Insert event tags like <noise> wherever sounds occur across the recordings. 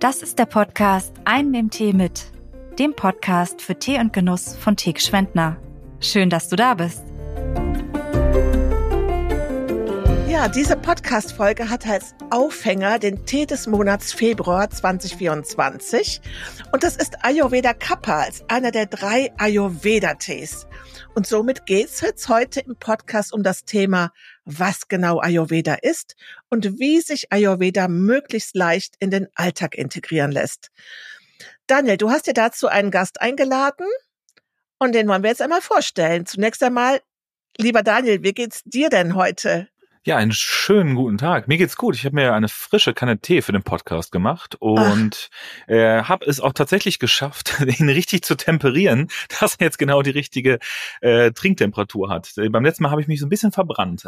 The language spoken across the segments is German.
Das ist der Podcast Einen im Tee mit, dem Podcast für Tee und Genuss von Teek Schwendner. Schön, dass du da bist. Ja, diese Podcast-Folge hat als Aufhänger den Tee des Monats Februar 2024. Und das ist Ayurveda Kappa als einer der drei Ayurveda-Tees. Und somit geht's jetzt heute im Podcast um das Thema, was genau Ayurveda ist und wie sich Ayurveda möglichst leicht in den Alltag integrieren lässt. Daniel, du hast dir dazu einen Gast eingeladen und den wollen wir jetzt einmal vorstellen. Zunächst einmal, lieber Daniel, wie geht's dir denn heute? Ja, einen schönen guten Tag. Mir geht's gut. Ich habe mir eine frische Kanne Tee für den Podcast gemacht und äh, habe es auch tatsächlich geschafft, <laughs> ihn richtig zu temperieren, dass er jetzt genau die richtige äh, Trinktemperatur hat. Beim letzten Mal habe ich mich so ein bisschen verbrannt.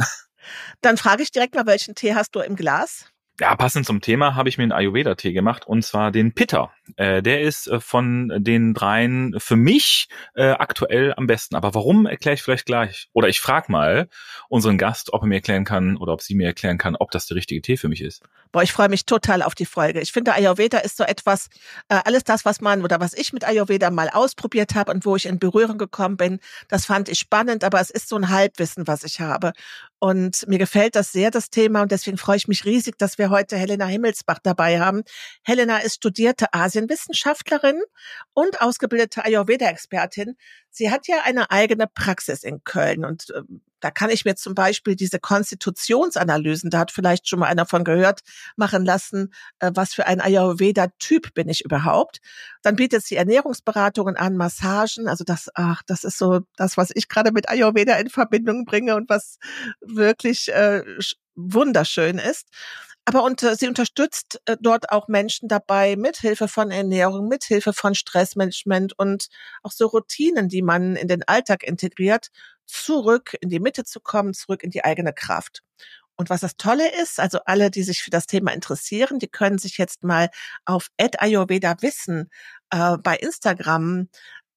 Dann frage ich direkt mal, welchen Tee hast du im Glas? Ja, passend zum Thema habe ich mir einen Ayurveda-Tee gemacht und zwar den Pitta. Äh, der ist äh, von den dreien für mich äh, aktuell am besten. Aber warum, erkläre ich vielleicht gleich. Oder ich frage mal unseren Gast, ob er mir erklären kann oder ob sie mir erklären kann, ob das der richtige Tee für mich ist. Boah, ich freue mich total auf die Folge. Ich finde, Ayurveda ist so etwas, äh, alles das, was man oder was ich mit Ayurveda mal ausprobiert habe und wo ich in Berührung gekommen bin, das fand ich spannend, aber es ist so ein Halbwissen, was ich habe. Und mir gefällt das sehr, das Thema. Und deswegen freue ich mich riesig, dass wir heute Helena Himmelsbach dabei haben. Helena ist studierte Asienwissenschaftlerin und ausgebildete Ayurveda-Expertin. Sie hat ja eine eigene Praxis in Köln und äh, da kann ich mir zum Beispiel diese Konstitutionsanalysen, da hat vielleicht schon mal einer von gehört, machen lassen, äh, was für ein Ayurveda-Typ bin ich überhaupt. Dann bietet sie Ernährungsberatungen an, Massagen. Also das, ach, das ist so das, was ich gerade mit Ayurveda in Verbindung bringe und was wirklich äh, wunderschön ist. Aber und, äh, sie unterstützt äh, dort auch Menschen dabei, mithilfe von Ernährung, mithilfe von Stressmanagement und auch so Routinen, die man in den Alltag integriert, zurück in die Mitte zu kommen, zurück in die eigene Kraft. Und was das Tolle ist, also alle, die sich für das Thema interessieren, die können sich jetzt mal auf Ayurveda Wissen äh, bei Instagram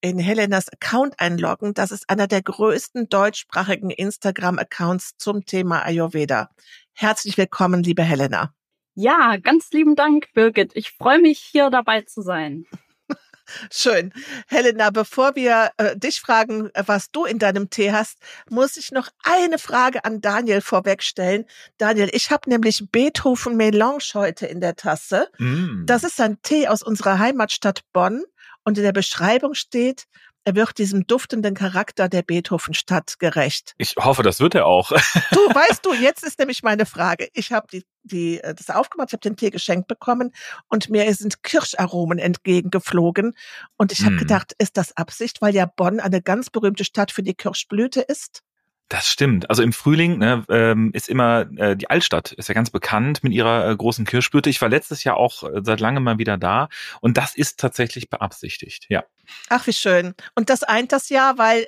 in Helenas Account einloggen. Das ist einer der größten deutschsprachigen Instagram-Accounts zum Thema Ayurveda. Herzlich willkommen, liebe Helena. Ja, ganz lieben Dank, Birgit. Ich freue mich, hier dabei zu sein. <laughs> Schön. Helena, bevor wir äh, dich fragen, äh, was du in deinem Tee hast, muss ich noch eine Frage an Daniel vorwegstellen. Daniel, ich habe nämlich Beethoven Melange heute in der Tasse. Mm. Das ist ein Tee aus unserer Heimatstadt Bonn. Und in der Beschreibung steht, er wird diesem duftenden Charakter der Beethovenstadt gerecht. Ich hoffe, das wird er auch. du, <laughs> weißt du, jetzt ist nämlich meine Frage. Ich habe die, die, äh, das aufgemacht, ich habe den Tee geschenkt bekommen und mir sind Kirscharomen entgegengeflogen. Und ich habe mm. gedacht, ist das Absicht, weil ja Bonn eine ganz berühmte Stadt für die Kirschblüte ist? Das stimmt. Also im Frühling ne, ähm, ist immer äh, die Altstadt ist ja ganz bekannt mit ihrer äh, großen Kirschblüte. Ich war letztes Jahr auch äh, seit langem mal wieder da und das ist tatsächlich beabsichtigt. Ja. Ach wie schön. Und das eint das Jahr, weil äh,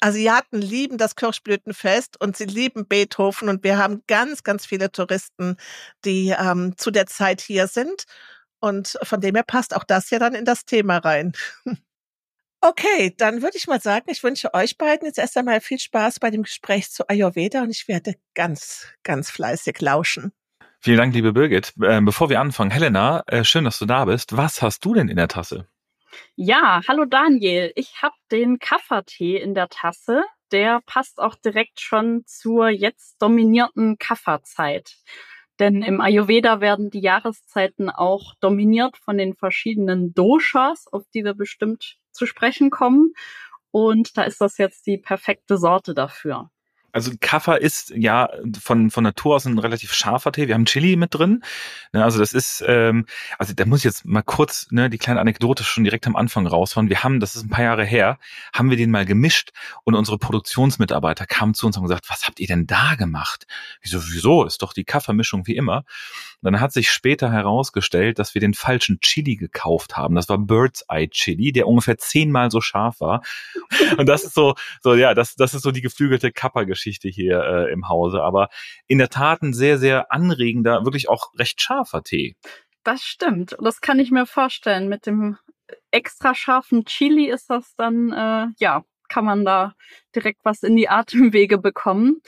Asiaten lieben das Kirschblütenfest und sie lieben Beethoven und wir haben ganz, ganz viele Touristen, die ähm, zu der Zeit hier sind. Und von dem her passt auch das ja dann in das Thema rein. <laughs> Okay, dann würde ich mal sagen, ich wünsche euch beiden jetzt erst einmal viel Spaß bei dem Gespräch zu Ayurveda und ich werde ganz, ganz fleißig lauschen. Vielen Dank, liebe Birgit. Ähm, bevor wir anfangen, Helena, äh, schön, dass du da bist. Was hast du denn in der Tasse? Ja, hallo Daniel. Ich habe den Kaffertee in der Tasse. Der passt auch direkt schon zur jetzt dominierten Kafferzeit. Denn im Ayurveda werden die Jahreszeiten auch dominiert von den verschiedenen Doshas, auf die wir bestimmt zu sprechen kommen. Und da ist das jetzt die perfekte Sorte dafür. Also Kaffer ist ja von, von Natur aus ein relativ scharfer Tee. Wir haben Chili mit drin. Ne, also das ist, ähm, also da muss ich jetzt mal kurz ne, die kleine Anekdote schon direkt am Anfang raushauen. Wir haben, das ist ein paar Jahre her, haben wir den mal gemischt und unsere Produktionsmitarbeiter kamen zu uns und haben gesagt, was habt ihr denn da gemacht? Wieso, wieso? Ist doch die Kaffermischung wie immer. Dann hat sich später herausgestellt, dass wir den falschen Chili gekauft haben. Das war Bird's Eye Chili, der ungefähr zehnmal so scharf war. <laughs> Und das ist so, so ja, das, das ist so die geflügelte Kappergeschichte. Geschichte hier äh, im Hause. Aber in der Tat ein sehr, sehr anregender, wirklich auch recht scharfer Tee. Das stimmt. Das kann ich mir vorstellen. Mit dem extra scharfen Chili ist das dann, äh, ja, kann man da direkt was in die Atemwege bekommen.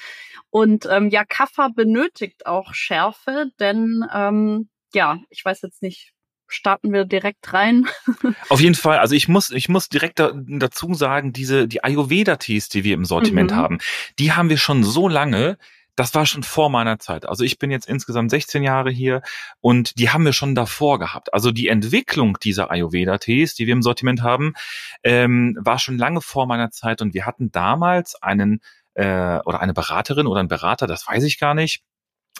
Und ähm, ja, Kaffer benötigt auch Schärfe, denn ähm, ja, ich weiß jetzt nicht, starten wir direkt rein. <laughs> Auf jeden Fall. Also ich muss, ich muss direkt da, dazu sagen, diese, die Ayurveda-Tees, die wir im Sortiment mhm. haben, die haben wir schon so lange, das war schon vor meiner Zeit. Also ich bin jetzt insgesamt 16 Jahre hier und die haben wir schon davor gehabt. Also die Entwicklung dieser Ayurveda-Tees, die wir im Sortiment haben, ähm, war schon lange vor meiner Zeit und wir hatten damals einen äh, oder eine Beraterin oder ein Berater, das weiß ich gar nicht,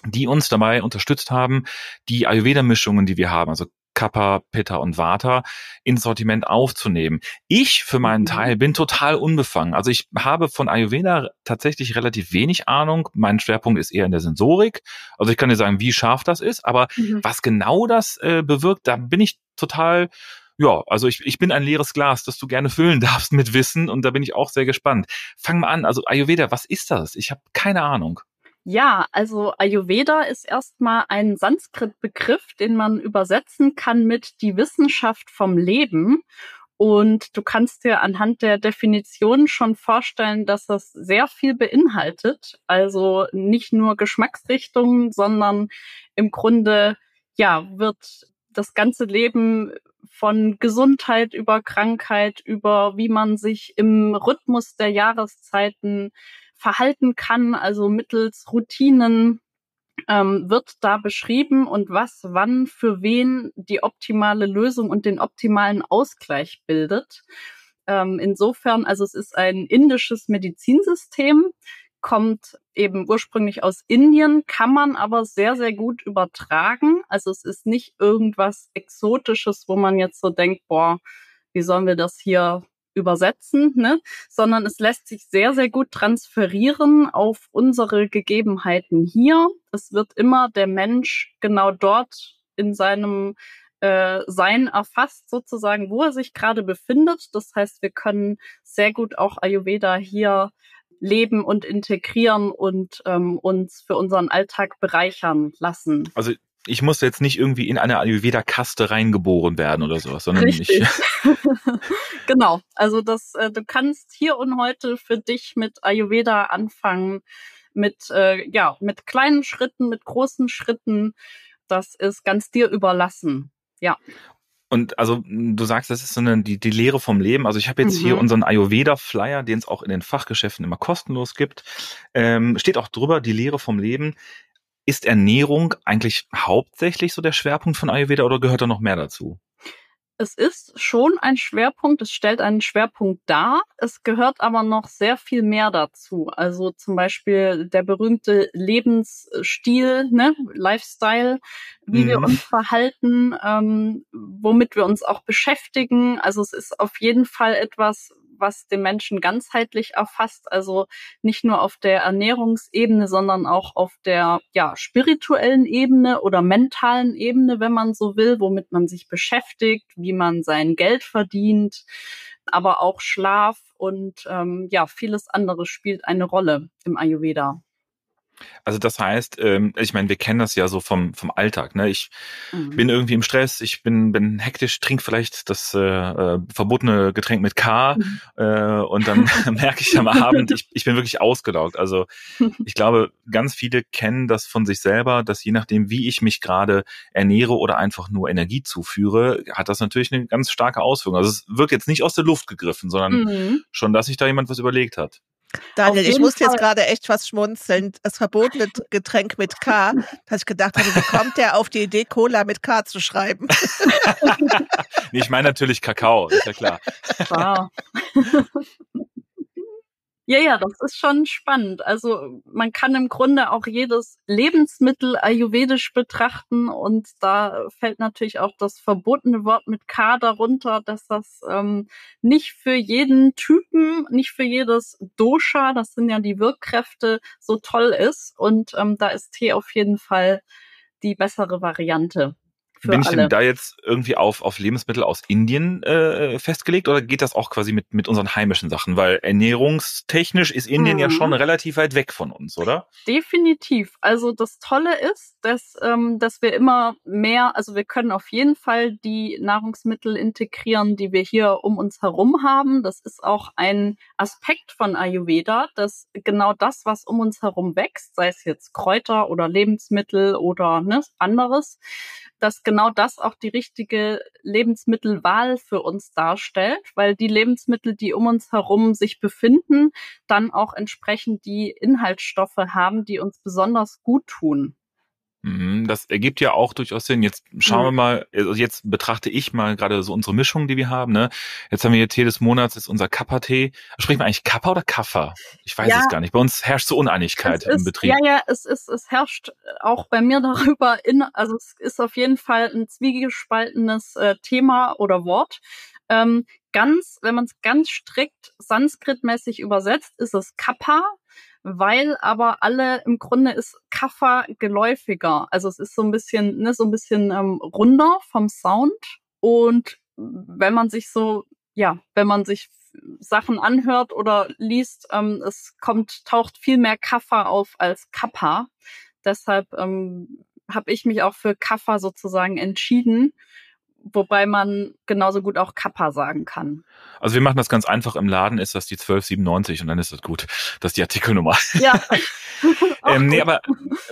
die uns dabei unterstützt haben, die Ayurveda-Mischungen, die wir haben, also Kappa, Pitta und Vata ins Sortiment aufzunehmen. Ich für meinen mhm. Teil bin total unbefangen. Also ich habe von Ayurveda tatsächlich relativ wenig Ahnung. Mein Schwerpunkt ist eher in der Sensorik. Also ich kann dir sagen, wie scharf das ist, aber mhm. was genau das äh, bewirkt, da bin ich total ja, also ich, ich bin ein leeres Glas, das du gerne füllen <laughs> darfst mit Wissen und da bin ich auch sehr gespannt. Fang mal an, also Ayurveda, was ist das? Ich habe keine Ahnung. Ja, also Ayurveda ist erstmal ein Sanskrit-Begriff, den man übersetzen kann mit die Wissenschaft vom Leben. Und du kannst dir anhand der Definition schon vorstellen, dass das sehr viel beinhaltet. Also nicht nur Geschmacksrichtungen, sondern im Grunde, ja, wird das ganze Leben von Gesundheit über Krankheit, über wie man sich im Rhythmus der Jahreszeiten verhalten kann, also mittels Routinen ähm, wird da beschrieben und was wann für wen die optimale Lösung und den optimalen Ausgleich bildet. Ähm, insofern, also es ist ein indisches Medizinsystem, kommt eben ursprünglich aus Indien, kann man aber sehr, sehr gut übertragen. Also es ist nicht irgendwas Exotisches, wo man jetzt so denkt, boah, wie sollen wir das hier übersetzen, ne? sondern es lässt sich sehr, sehr gut transferieren auf unsere Gegebenheiten hier. Es wird immer der Mensch genau dort in seinem äh, Sein erfasst, sozusagen, wo er sich gerade befindet. Das heißt, wir können sehr gut auch Ayurveda hier leben und integrieren und ähm, uns für unseren Alltag bereichern lassen. Also ich muss jetzt nicht irgendwie in eine Ayurveda-Kaste reingeboren werden oder sowas, sondern Richtig. ich. <laughs> <laughs> genau. Also das, äh, du kannst hier und heute für dich mit Ayurveda anfangen, mit äh, ja mit kleinen Schritten, mit großen Schritten. Das ist ganz dir überlassen. Ja. Und also du sagst, das ist so eine, die, die Lehre vom Leben. Also ich habe jetzt mhm. hier unseren Ayurveda-Flyer, den es auch in den Fachgeschäften immer kostenlos gibt. Ähm, steht auch drüber, die Lehre vom Leben. Ist Ernährung eigentlich hauptsächlich so der Schwerpunkt von Ayurveda oder gehört da noch mehr dazu? Es ist schon ein Schwerpunkt, es stellt einen Schwerpunkt dar. Es gehört aber noch sehr viel mehr dazu. Also zum Beispiel der berühmte Lebensstil, ne, Lifestyle, wie mhm. wir uns verhalten, ähm, womit wir uns auch beschäftigen. Also es ist auf jeden Fall etwas, was den Menschen ganzheitlich erfasst, also nicht nur auf der Ernährungsebene, sondern auch auf der ja, spirituellen Ebene oder mentalen Ebene, wenn man so will, womit man sich beschäftigt, wie man sein Geld verdient, aber auch Schlaf und ähm, ja, vieles andere spielt eine Rolle im Ayurveda. Also das heißt, ähm, ich meine, wir kennen das ja so vom vom Alltag. Ne? Ich mhm. bin irgendwie im Stress, ich bin bin hektisch, trinke vielleicht das äh, äh, verbotene Getränk mit K mhm. äh, und dann <laughs> merke ich am Abend, ich, ich bin wirklich ausgelaugt. Also <laughs> ich glaube, ganz viele kennen das von sich selber, dass je nachdem, wie ich mich gerade ernähre oder einfach nur Energie zuführe, hat das natürlich eine ganz starke Auswirkung. Also es wirkt jetzt nicht aus der Luft gegriffen, sondern mhm. schon, dass sich da jemand was überlegt hat. Daniel, ich muss jetzt gerade echt was schmunzeln. Das verbotene Getränk mit K, dass ich gedacht habe, wie kommt der auf die Idee, Cola mit K zu schreiben? <laughs> nee, ich meine natürlich Kakao, ist ja klar. Wow. <laughs> Ja, ja, das ist schon spannend. Also man kann im Grunde auch jedes Lebensmittel ayurvedisch betrachten und da fällt natürlich auch das verbotene Wort mit K darunter, dass das ähm, nicht für jeden Typen, nicht für jedes Dosha, das sind ja die Wirkkräfte, so toll ist. Und ähm, da ist Tee auf jeden Fall die bessere Variante. Bin ich alle. denn da jetzt irgendwie auf, auf Lebensmittel aus Indien äh, festgelegt oder geht das auch quasi mit, mit unseren heimischen Sachen? Weil ernährungstechnisch ist Indien mhm. ja schon relativ weit weg von uns, oder? Definitiv. Also das Tolle ist, dass, ähm, dass wir immer mehr, also wir können auf jeden Fall die Nahrungsmittel integrieren, die wir hier um uns herum haben. Das ist auch ein Aspekt von Ayurveda, dass genau das, was um uns herum wächst, sei es jetzt Kräuter oder Lebensmittel oder ne, anderes, dass genau genau das auch die richtige Lebensmittelwahl für uns darstellt, weil die Lebensmittel, die um uns herum sich befinden, dann auch entsprechend die Inhaltsstoffe haben, die uns besonders gut tun. Mhm, das ergibt ja auch durchaus Sinn. Jetzt schauen mhm. wir mal, also jetzt betrachte ich mal gerade so unsere Mischung, die wir haben. Ne? Jetzt haben wir hier Tee des Monats, ist unser Kappa-Tee. Sprechen wir eigentlich Kappa oder Kaffer? Ich weiß ja, es gar nicht. Bei uns herrscht so Uneinigkeit im ist, Betrieb. Ja, ja, es ist, es herrscht auch bei mir <laughs> darüber in, also es ist auf jeden Fall ein zwiegespaltenes äh, Thema oder Wort. Ähm, ganz, wenn man es ganz strikt sanskritmäßig übersetzt, ist es Kappa weil aber alle im Grunde ist Kaffer geläufiger. Also es ist so ein bisschen, ne, so ein bisschen ähm, runder vom Sound. Und wenn man sich so, ja, wenn man sich Sachen anhört oder liest, ähm, es kommt, taucht viel mehr Kaffer auf als Kappa. Deshalb ähm, habe ich mich auch für Kaffer sozusagen entschieden wobei man genauso gut auch Kappa sagen kann. Also wir machen das ganz einfach. Im Laden ist das die 1297 und dann ist das gut. Das ist die Artikelnummer. Ja. <laughs> ähm, nee, aber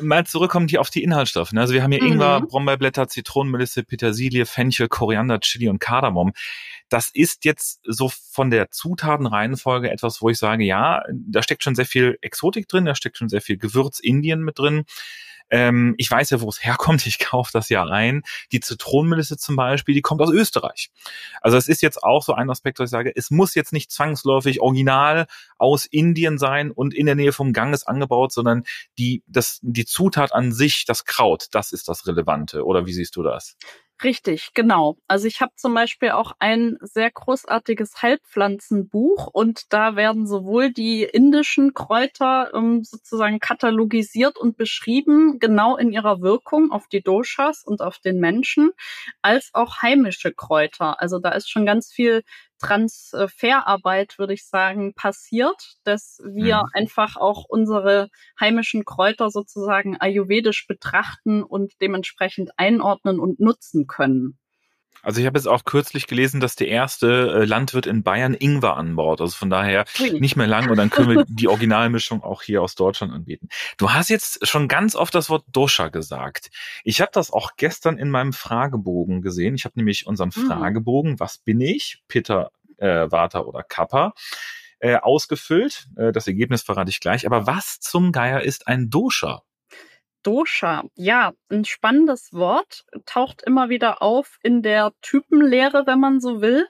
mal zurückkommen hier auf die Inhaltsstoffe. Ne? Also wir haben hier mhm. Ingwer, Brombeerblätter, Zitronenmelisse, Petersilie, Fenchel, Koriander, Chili und Kardamom. Das ist jetzt so von der Zutatenreihenfolge etwas, wo ich sage, ja, da steckt schon sehr viel Exotik drin, da steckt schon sehr viel Gewürz Indien mit drin. Ähm, ich weiß ja, wo es herkommt. Ich kaufe das ja rein. Die Zitronenmelisse zum Beispiel, die kommt aus Österreich. Also es ist jetzt auch so ein Aspekt, wo ich sage, es muss jetzt nicht zwangsläufig original aus Indien sein und in der Nähe vom Ganges angebaut, sondern die, das, die Zutat an sich, das Kraut, das ist das Relevante. Oder wie siehst du das? Richtig, genau. Also ich habe zum Beispiel auch ein sehr großartiges Heilpflanzenbuch und da werden sowohl die indischen Kräuter ähm, sozusagen katalogisiert und beschrieben, genau in ihrer Wirkung auf die Doshas und auf den Menschen, als auch heimische Kräuter. Also da ist schon ganz viel Transferarbeit, würde ich sagen, passiert, dass wir mhm. einfach auch unsere heimischen Kräuter sozusagen ayurvedisch betrachten und dementsprechend einordnen und nutzen können. Also ich habe jetzt auch kürzlich gelesen, dass der erste äh, Landwirt in Bayern Ingwer anbaut. Also von daher nicht mehr lang und dann können wir <laughs> die Originalmischung auch hier aus Deutschland anbieten. Du hast jetzt schon ganz oft das Wort Dosha gesagt. Ich habe das auch gestern in meinem Fragebogen gesehen. Ich habe nämlich unseren mhm. Fragebogen, was bin ich? Peter, äh, Vata oder Kappa äh, ausgefüllt. Äh, das Ergebnis verrate ich gleich. Aber was zum Geier ist ein Dosha? Dosha, ja, ein spannendes Wort, taucht immer wieder auf in der Typenlehre, wenn man so will.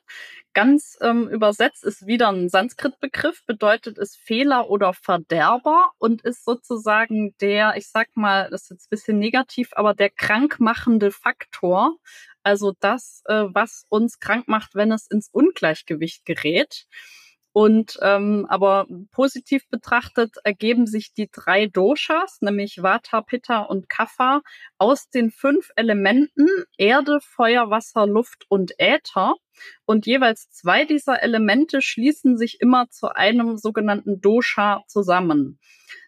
Ganz ähm, übersetzt ist wieder ein Sanskrit-Begriff, bedeutet es Fehler oder Verderber und ist sozusagen der, ich sag mal, das ist jetzt ein bisschen negativ, aber der krankmachende Faktor. Also das, äh, was uns krank macht, wenn es ins Ungleichgewicht gerät. Und ähm, aber positiv betrachtet ergeben sich die drei Doshas, nämlich Vata, Pitta und Kapha, aus den fünf Elementen Erde, Feuer, Wasser, Luft und Äther. Und jeweils zwei dieser Elemente schließen sich immer zu einem sogenannten Dosha zusammen.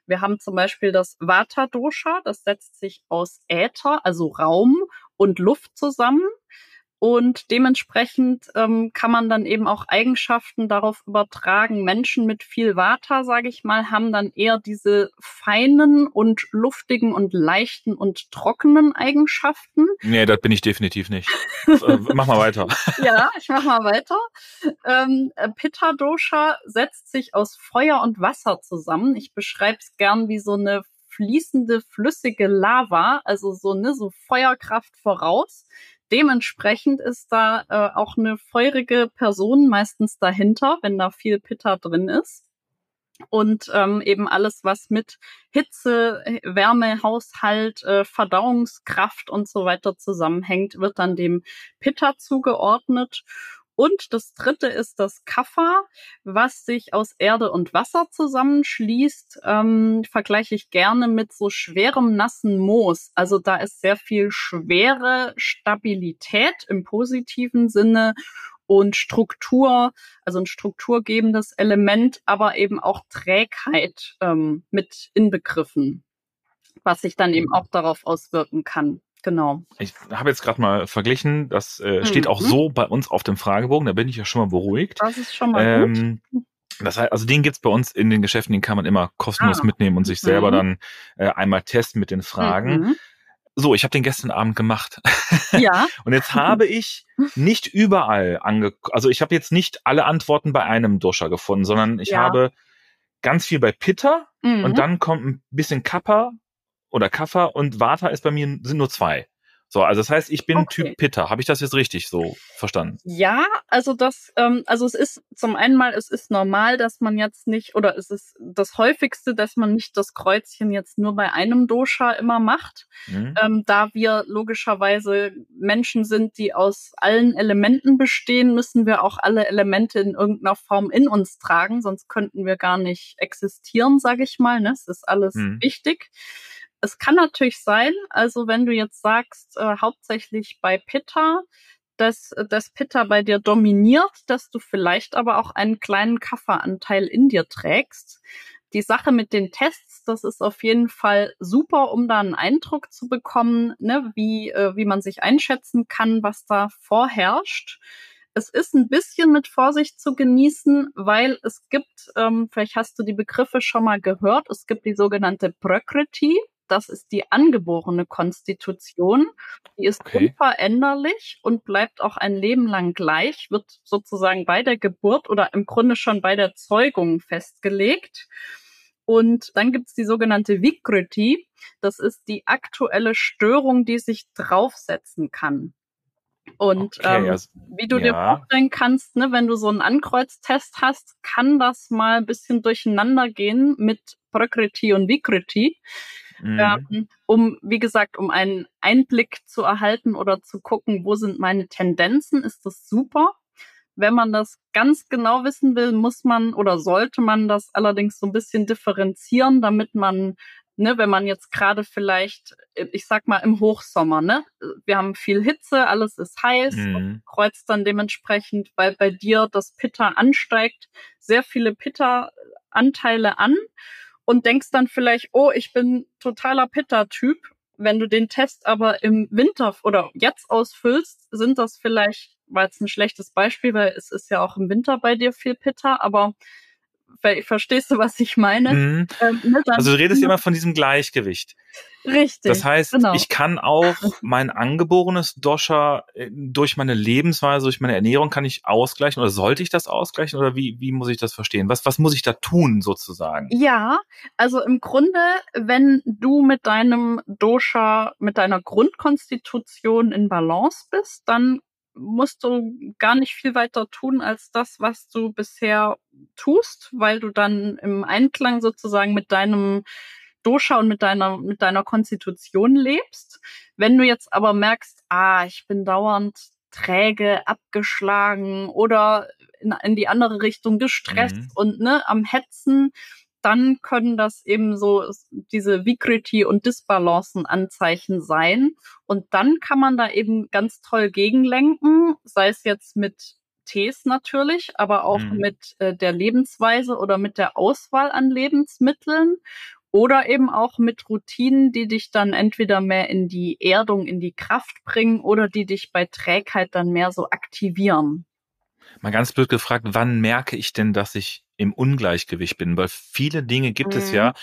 Wir haben zum Beispiel das Vata-Dosha, das setzt sich aus Äther, also Raum und Luft zusammen. Und dementsprechend ähm, kann man dann eben auch Eigenschaften darauf übertragen. Menschen mit viel Vata, sage ich mal, haben dann eher diese feinen und luftigen und leichten und trockenen Eigenschaften. Nee, das bin ich definitiv nicht. Äh, <laughs> mach mal weiter. ja, ich mach mal weiter. Ähm, Pitta Dosha setzt sich aus Feuer und Wasser zusammen. Ich beschreibe es gern wie so eine fließende, flüssige Lava, also so, ne, so Feuerkraft voraus. Dementsprechend ist da äh, auch eine feurige Person meistens dahinter, wenn da viel Pitta drin ist. Und ähm, eben alles, was mit Hitze, Wärme, Haushalt, äh, Verdauungskraft und so weiter zusammenhängt, wird dann dem Pitta zugeordnet. Und das dritte ist das Kaffer, was sich aus Erde und Wasser zusammenschließt. Ähm, vergleiche ich gerne mit so schwerem nassen Moos. Also da ist sehr viel schwere Stabilität im positiven Sinne und Struktur, also ein strukturgebendes Element, aber eben auch Trägheit ähm, mit inbegriffen, was sich dann eben auch darauf auswirken kann. Genau. Ich habe jetzt gerade mal verglichen, das äh, mhm. steht auch so bei uns auf dem Fragebogen, da bin ich ja schon mal beruhigt. Das ist schon mal ähm, gut. Das heißt, also den gibt's bei uns in den Geschäften, den kann man immer kostenlos ah. mitnehmen und sich selber mhm. dann äh, einmal testen mit den Fragen. Mhm. So, ich habe den gestern Abend gemacht. <laughs> Ja. und jetzt habe ich nicht überall ange, also ich habe jetzt nicht alle Antworten bei einem Dosha gefunden, sondern ich Ja. habe ganz viel bei Pitta Mhm. und dann kommt ein bisschen Kappa oder Kaffa und Vata ist bei mir sind nur zwei. So, also das heißt, ich bin Okay. Typ Pitta. Habe ich das jetzt richtig so verstanden? Ja, also das, ähm, also es ist zum einen mal, es ist normal, dass man jetzt nicht, oder es ist das häufigste, dass man nicht das Kreuzchen jetzt nur bei einem Dosha immer macht, Hm? ähm, da wir logischerweise Menschen sind, die aus allen Elementen bestehen, müssen wir auch alle Elemente in irgendeiner Form in uns tragen, sonst könnten wir gar nicht existieren, sage ich mal. Ne? Es ist alles Mhm. wichtig. Es kann natürlich sein, also wenn du jetzt sagst, äh, hauptsächlich bei Pitta, dass das Pitta bei dir dominiert, dass du vielleicht aber auch einen kleinen Kafferanteil in dir trägst. Die Sache mit den Tests, das ist auf jeden Fall super, um da einen Eindruck zu bekommen, ne, wie, äh, wie man sich einschätzen kann, was da vorherrscht. Es ist ein bisschen mit Vorsicht zu genießen, weil es gibt, ähm, vielleicht hast du die Begriffe schon mal gehört, es gibt die sogenannte Prakriti. Das ist die angeborene Konstitution. Die ist Okay. unveränderlich und bleibt auch ein Leben lang gleich, wird sozusagen bei der Geburt oder im Grunde schon bei der Zeugung festgelegt. Und dann gibt's die sogenannte Vikriti. Das ist die aktuelle Störung, die sich draufsetzen kann. Und Okay, ähm, also- wie du dir ja. vorstellen kannst, ne, wenn du so einen Ankreuztest hast, kann das mal ein bisschen durcheinander gehen mit Prakriti und Vikriti. Mhm. Ähm, um, wie gesagt, um einen Einblick zu erhalten oder zu gucken, wo sind meine Tendenzen, ist das super. Wenn man das ganz genau wissen will, muss man oder sollte man das allerdings so ein bisschen differenzieren, damit man, ne, wenn man jetzt gerade vielleicht, ich sag mal im Hochsommer, ne, wir haben viel Hitze, alles ist heiß, Mhm. und kreuzt dann dementsprechend, weil bei dir das Pitta ansteigt, sehr viele Pitta-Anteile an und denkst dann vielleicht, oh, ich bin totaler Pitta-Typ. Wenn du den Test aber im Winter oder jetzt ausfüllst, sind das vielleicht, war jetzt ein schlechtes Beispiel, weil es ist ja auch im Winter bei dir viel Pitta, aber verstehst du, was ich meine? Mhm. Ähm, ne, Also du redest immer von diesem Gleichgewicht. Richtig. Das heißt, genau. ich kann auch mein angeborenes Dosha äh, durch meine Lebensweise, durch meine Ernährung kann ich ausgleichen oder sollte ich das ausgleichen oder wie, wie muss ich das verstehen? Was, was muss ich da tun sozusagen? Ja, also im Grunde, wenn du mit deinem Dosha, mit deiner Grundkonstitution in Balance bist, dann musst du gar nicht viel weiter tun als das, was du bisher tust, weil du dann im Einklang sozusagen mit deinem Dosha und mit deiner, mit deiner Konstitution lebst. Wenn du jetzt aber merkst, ah, ich bin dauernd träge, abgeschlagen oder in, in die andere Richtung gestresst Mhm. und ne, am Hetzen, dann können das eben so diese Vikriti und Disbalancen Anzeichen sein. Und dann kann man da eben ganz toll gegenlenken, sei es jetzt mit Tees natürlich, aber auch Mhm. mit äh, der Lebensweise oder mit der Auswahl an Lebensmitteln oder eben auch mit Routinen, die dich dann entweder mehr in die Erdung, in die Kraft bringen oder die dich bei Trägheit dann mehr so aktivieren. Mal ganz blöd gefragt, wann merke ich denn, dass ich im Ungleichgewicht bin? Weil viele Dinge gibt es Mhm. ja,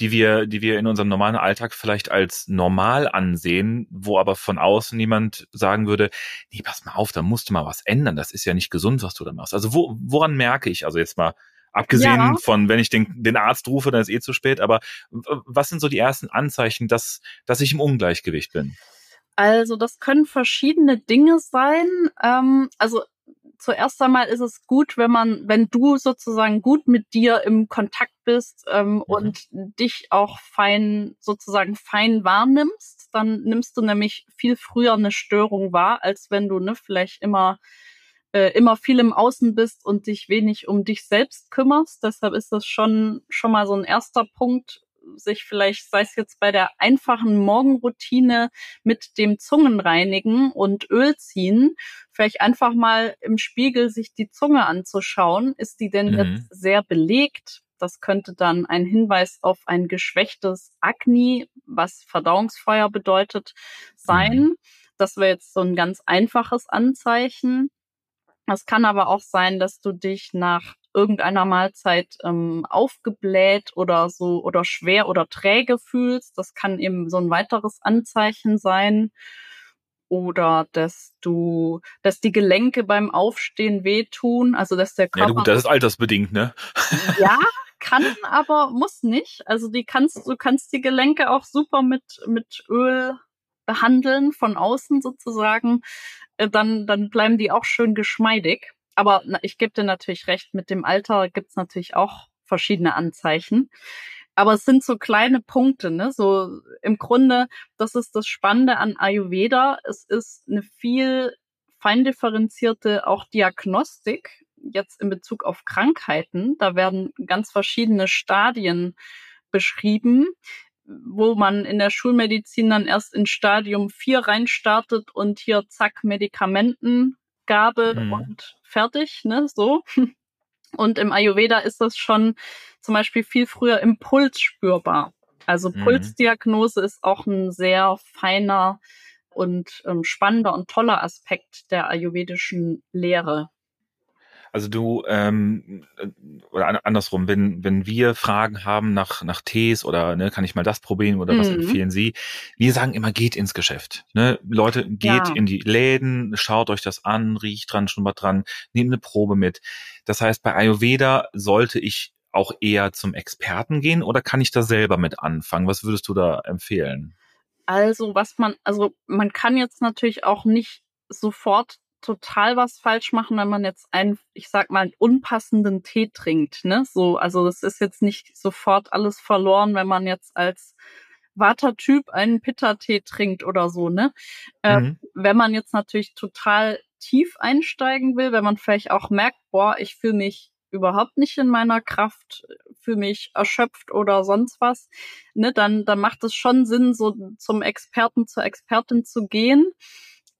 die wir, die wir in unserem normalen Alltag vielleicht als normal ansehen, wo aber von außen niemand sagen würde, nee, pass mal auf, da musst du mal was ändern. Das ist ja nicht gesund, was du da machst. Also wo, woran merke ich, also jetzt mal abgesehen Ja. von, wenn ich den, den Arzt rufe, dann ist eh zu spät, aber was sind so die ersten Anzeichen, dass, dass ich im Ungleichgewicht bin? Also das können verschiedene Dinge sein. Ähm, also zuerst einmal ist es gut, wenn man, wenn du sozusagen gut mit dir im Kontakt bist ähm, und dich auch fein, sozusagen fein wahrnimmst, dann nimmst du nämlich viel früher eine Störung wahr, als wenn du ne, vielleicht immer äh, immer viel im Außen bist und dich wenig um dich selbst kümmerst. Deshalb ist das schon schon mal so ein erster Punkt, sich vielleicht, sei es jetzt bei der einfachen Morgenroutine mit dem Zungenreinigen und Öl ziehen, vielleicht einfach mal im Spiegel sich die Zunge anzuschauen. Ist die denn Mhm. jetzt sehr belegt? Das könnte dann ein Hinweis auf ein geschwächtes Agni, was Verdauungsfeuer bedeutet, sein. Das wäre jetzt so ein ganz einfaches Anzeichen. Es kann aber auch sein, dass du dich nach irgendeiner Mahlzeit ähm, aufgebläht oder so oder schwer oder träge fühlst. Das kann eben so ein weiteres Anzeichen sein. Oder dass du, dass die Gelenke beim Aufstehen wehtun, also dass der Körper. Ja, gut, das ist altersbedingt, ne? Ja, <laughs> kann, aber muss nicht. Also die kannst, du kannst die Gelenke auch super mit, mit Öl behandeln, von außen sozusagen. Äh, dann, dann bleiben die auch schön geschmeidig. Aber ich gebe dir natürlich recht, mit dem Alter gibt's natürlich auch verschiedene Anzeichen. Aber es sind so kleine Punkte, ne? So im Grunde, das ist das Spannende an Ayurveda. Es ist eine viel feindifferenzierte auch Diagnostik jetzt in Bezug auf Krankheiten. Da werden ganz verschiedene Stadien beschrieben, wo man in der Schulmedizin dann erst in Stadium 4 reinstartet und hier zack Medikamentengabe mhm. und fertig, ne, so. Und im Ayurveda ist das schon zum Beispiel viel früher im Puls spürbar. Also mhm. Pulsdiagnose ist auch ein sehr feiner und ähm, spannender und toller Aspekt der ayurvedischen Lehre. Also du, ähm, oder andersrum, wenn, wenn wir Fragen haben nach, nach Tees oder ne, kann ich mal das probieren oder mhm. was empfehlen Sie? Wir sagen immer, geht ins Geschäft. Ne? Leute, geht ja. in die Läden, schaut euch das an, riecht dran, schnuppert dran, nehmt eine Probe mit. Das heißt, bei Ayurveda sollte ich auch eher zum Experten gehen oder kann ich da selber mit anfangen? Was würdest du da empfehlen? Also, was man, also man kann jetzt natürlich auch nicht sofort total was falsch machen, wenn man jetzt einen, ich sag mal, einen unpassenden Tee trinkt, ne? So, also das ist jetzt nicht sofort alles verloren, wenn man jetzt als Watertyp einen Pitta-Tee trinkt oder so, ne? Äh, mhm. wenn man jetzt natürlich total tief einsteigen will, wenn man vielleicht auch merkt, boah, ich fühle mich überhaupt nicht in meiner Kraft, fühle mich erschöpft oder sonst was, ne, dann, dann macht es schon Sinn, so zum Experten, zur Expertin zu gehen.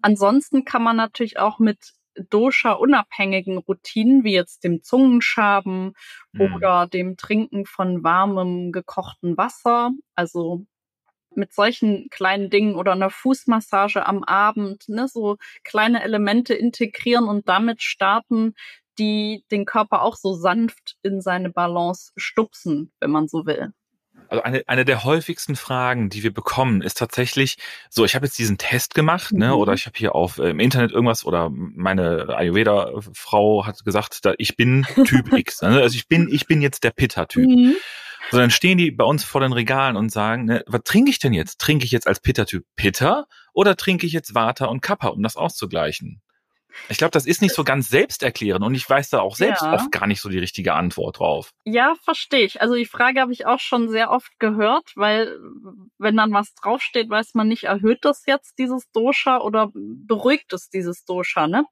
Ansonsten kann man natürlich auch mit Dosha-unabhängigen Routinen, wie jetzt dem Zungenschaben mhm. oder dem Trinken von warmem gekochten Wasser, also mit solchen kleinen Dingen oder einer Fußmassage am Abend, ne, so kleine Elemente integrieren und damit starten, die den Körper auch so sanft in seine Balance stupsen, wenn man so will. Also eine, eine der häufigsten Fragen, die wir bekommen, ist tatsächlich so, ich habe jetzt diesen Test gemacht, ne, mhm. oder ich habe hier auf äh, im Internet irgendwas oder meine Ayurveda-Frau hat gesagt, da, ich bin Typ <laughs> X. Ne? Also ich bin, ich bin jetzt der Pitta-Typ. Mhm. So, dann stehen die bei uns vor den Regalen und sagen, ne, was trinke ich denn jetzt? Trinke ich jetzt als Pitta-Typ Pitta oder trinke ich jetzt Vata und Kappa, um das auszugleichen? Ich glaube, das ist nicht so ganz selbsterklärend und ich weiß da auch selbst ja. oft gar nicht so die richtige Antwort drauf. Ja, verstehe ich. Also die Frage habe ich auch schon sehr oft gehört, weil wenn dann was draufsteht, weiß man nicht, erhöht das jetzt dieses Dosha oder beruhigt es dieses Dosha, ne?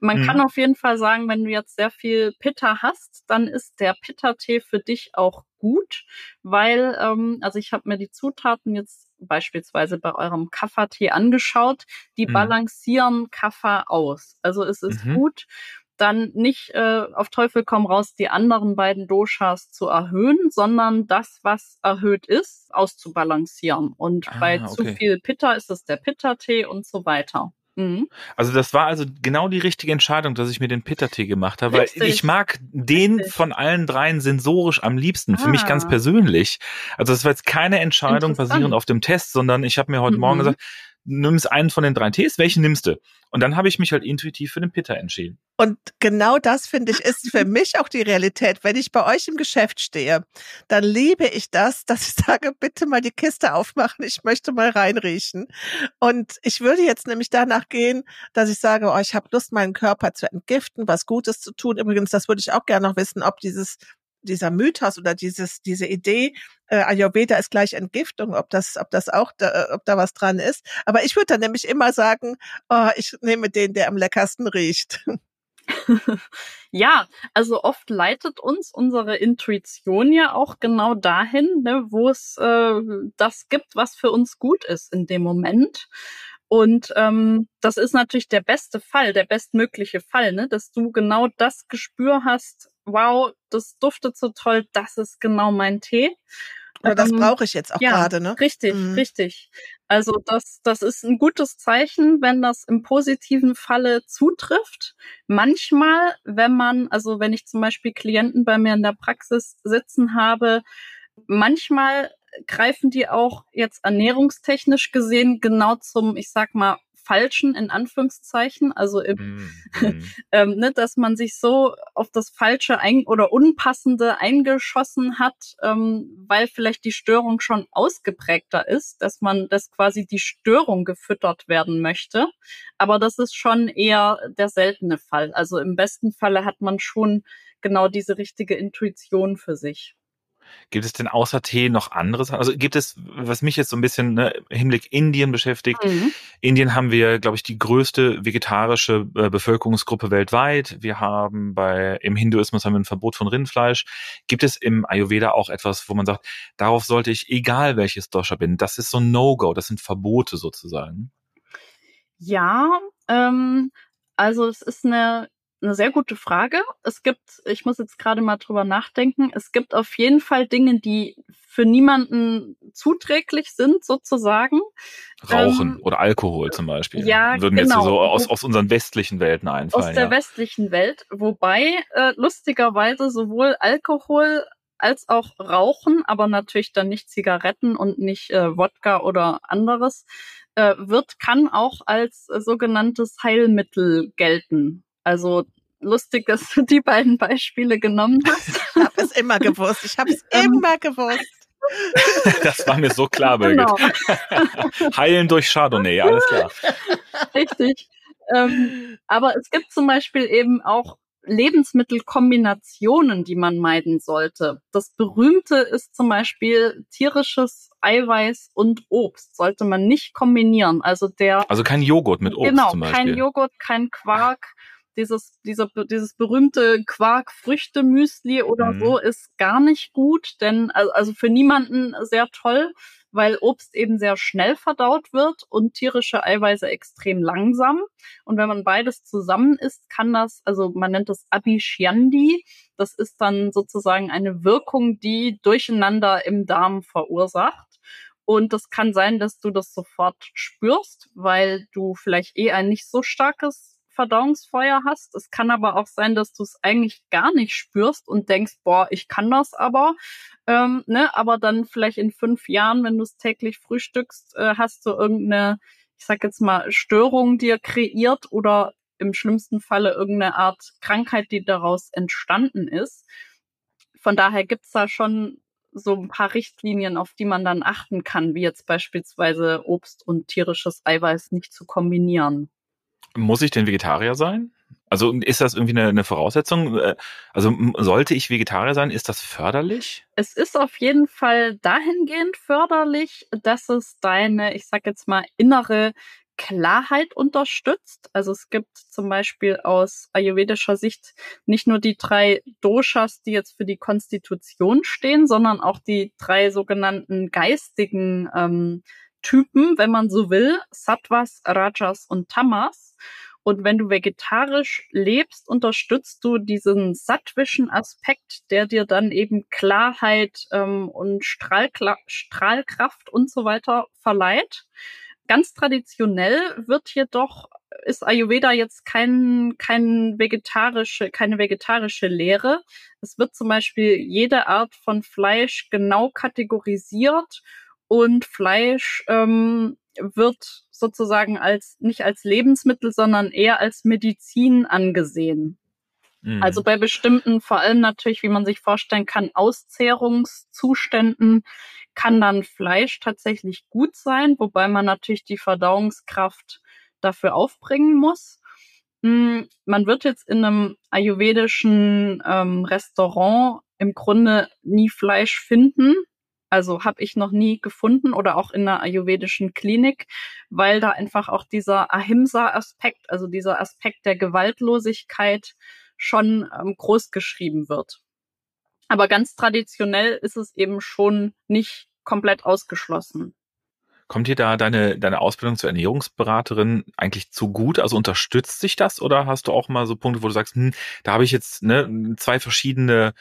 Man hm. kann auf jeden Fall sagen, wenn du jetzt sehr viel Pitta hast, dann ist der Pitta-Tee für dich auch gut, weil, ähm, also ich habe mir die Zutaten jetzt beispielsweise bei eurem Kaffertee angeschaut, die mhm. balancieren Kaffer aus. Also es ist mhm. gut, dann nicht äh, auf Teufel komm raus die anderen beiden Doshas zu erhöhen, sondern das, was erhöht ist, auszubalancieren. Und ah, bei okay. zu viel Pitta ist es der Pitta-Tee und so weiter. Mhm. Also das war also genau die richtige Entscheidung, dass ich mir den Pitta-Tee gemacht habe, Richtig. weil ich mag den Richtig. von allen dreien sensorisch am liebsten, ah. für mich ganz ah. persönlich. Also das war jetzt keine Entscheidung basierend auf dem Test, sondern ich habe mir heute mhm. Morgen gesagt, nimmst einen von den drei Tees, welchen nimmst du? Und dann habe ich mich halt intuitiv für den Pitta entschieden. Und genau das, finde ich, ist für mich auch die Realität. Wenn ich bei euch im Geschäft stehe, dann liebe ich das, dass ich sage, bitte mal die Kiste aufmachen, ich möchte mal reinriechen. Und ich würde jetzt nämlich danach gehen, dass ich sage, oh, ich habe Lust, meinen Körper zu entgiften, was Gutes zu tun. Übrigens, das würde ich auch gerne noch wissen, ob dieses dieser Mythos oder dieses, diese Idee, äh, Ayurveda ist gleich Entgiftung, ob das, ob das auch, da, ob da was dran ist. Aber ich würde dann nämlich immer sagen, oh, ich nehme den, der am leckersten riecht. <laughs> ja, also oft leitet uns unsere Intuition ja auch genau dahin, ne, wo es äh, das gibt, was für uns gut ist in dem Moment. Und ähm, das ist natürlich der beste Fall, der bestmögliche Fall, ne? dass du genau das Gespür hast, wow, das duftet so toll, das ist genau mein Tee. Oder das ähm, brauche ich jetzt auch ja, gerade, ne? Richtig, mhm. richtig. Also das, das ist ein gutes Zeichen, wenn das im positiven Falle zutrifft. Manchmal, wenn man, also wenn ich zum Beispiel Klienten bei mir in der Praxis sitzen habe, manchmal greifen die auch jetzt ernährungstechnisch gesehen genau zum, ich sag mal, falschen in Anführungszeichen, also im, mm, <laughs> ähm, ne, dass man sich so auf das falsche ein oder unpassende eingeschossen hat, ähm, weil vielleicht die Störung schon ausgeprägter ist, dass man, dass quasi die Störung gefüttert werden möchte. Aber das ist schon eher der seltene Fall. Also im besten Falle hat man schon genau diese richtige Intuition für sich. Gibt es denn außer Tee noch anderes? Also gibt es, was mich jetzt so ein bisschen ne, im Hinblick Indien beschäftigt. Mhm. Indien haben wir, glaube ich, die größte vegetarische äh, Bevölkerungsgruppe weltweit. Wir haben bei, im Hinduismus haben wir ein Verbot von Rindfleisch. Gibt es im Ayurveda auch etwas, wo man sagt, darauf sollte ich, egal welches Dosha bin, das ist so ein No-Go, das sind Verbote sozusagen? Ja, ähm, also es ist eine eine sehr gute Frage. Es gibt, ich muss jetzt gerade mal drüber nachdenken, es gibt auf jeden Fall Dinge, die für niemanden zuträglich sind, sozusagen. Rauchen ähm, oder Alkohol zum Beispiel. Ja, Würden genau. jetzt so aus, aus unseren westlichen Welten einfallen. Aus der ja. westlichen Welt, wobei äh, lustigerweise sowohl Alkohol als auch Rauchen, aber natürlich dann nicht Zigaretten und nicht äh, Wodka oder anderes, äh, wird, kann auch als äh, sogenanntes Heilmittel gelten. Also lustig, dass du die beiden Beispiele genommen hast. <laughs> Ich habe es immer gewusst. Ich habe es ähm, immer gewusst. <laughs> Das war mir so klar, <laughs> Birgit. Genau. Heilen durch Chardonnay, alles klar. Richtig. Ähm, aber es gibt zum Beispiel eben auch Lebensmittelkombinationen, die man meiden sollte. Das berühmte ist zum Beispiel tierisches Eiweiß und Obst. Sollte man nicht kombinieren. Also der. Also kein Joghurt mit Obst genau, zum Beispiel. Kein Joghurt, kein Quark dieses, dieser, dieses berühmte Quark-Früchte-Müsli oder mhm. so ist gar nicht gut, denn also für niemanden sehr toll, weil Obst eben sehr schnell verdaut wird und tierische Eiweiße extrem langsam. Und wenn man beides zusammen isst, kann das, also man nennt das Abishyandi, das ist dann sozusagen eine Wirkung, die Durcheinander im Darm verursacht. Und das kann sein, dass du das sofort spürst, weil du vielleicht eh ein nicht so starkes Verdauungsfeuer hast. Es kann aber auch sein, dass du es eigentlich gar nicht spürst und denkst, boah, ich kann das aber. Ähm, ne? Aber dann vielleicht in fünf Jahren, wenn du es täglich frühstückst, äh, hast du irgendeine, ich sag jetzt mal, Störung dir kreiert oder im schlimmsten Falle irgendeine Art Krankheit, die daraus entstanden ist. Von daher gibt's da schon so ein paar Richtlinien, auf die man dann achten kann, wie jetzt beispielsweise Obst und tierisches Eiweiß nicht zu kombinieren. Muss ich denn Vegetarier sein? Also ist das irgendwie eine, eine, Voraussetzung? Äh, also sollte ich Vegetarier sein? Ist das förderlich? Es ist auf jeden Fall dahingehend förderlich, dass es deine, ich sag jetzt mal, innere Klarheit unterstützt. Also es gibt zum Beispiel aus ayurvedischer Sicht nicht nur die drei Doshas, die jetzt für die Konstitution stehen, sondern auch die drei sogenannten geistigen ähm, Typen, wenn man so will, Sattvas, Rajas und Tamas. Und wenn du vegetarisch lebst, unterstützt du diesen sattwischen Aspekt, der dir dann eben Klarheit ähm, und Strahlkla Strahlkraft und so weiter verleiht. Ganz traditionell wird jedoch ist Ayurveda jetzt kein, kein vegetarische, keine vegetarische Lehre. Es wird zum Beispiel jede Art von Fleisch genau kategorisiert und Fleisch ähm, wird sozusagen als nicht als Lebensmittel, sondern eher als Medizin angesehen. Mhm. Also bei bestimmten, vor allem natürlich, wie man sich vorstellen kann, Auszehrungszuständen kann dann Fleisch tatsächlich gut sein, wobei man natürlich die Verdauungskraft dafür aufbringen muss. Hm, man wird jetzt in einem ayurvedischen ähm, Restaurant im Grunde nie Fleisch finden, also habe ich noch nie gefunden oder auch in einer ayurvedischen Klinik, weil da einfach auch dieser Ahimsa-Aspekt, also dieser Aspekt der Gewaltlosigkeit schon ähm, groß geschrieben wird. Aber ganz traditionell ist es eben schon nicht komplett ausgeschlossen. Kommt dir da deine, deine Ausbildung zur Ernährungsberaterin eigentlich zu gut? Also unterstützt sich das oder hast du auch mal so Punkte, wo du sagst, hm, da habe ich jetzt ne, zwei verschiedene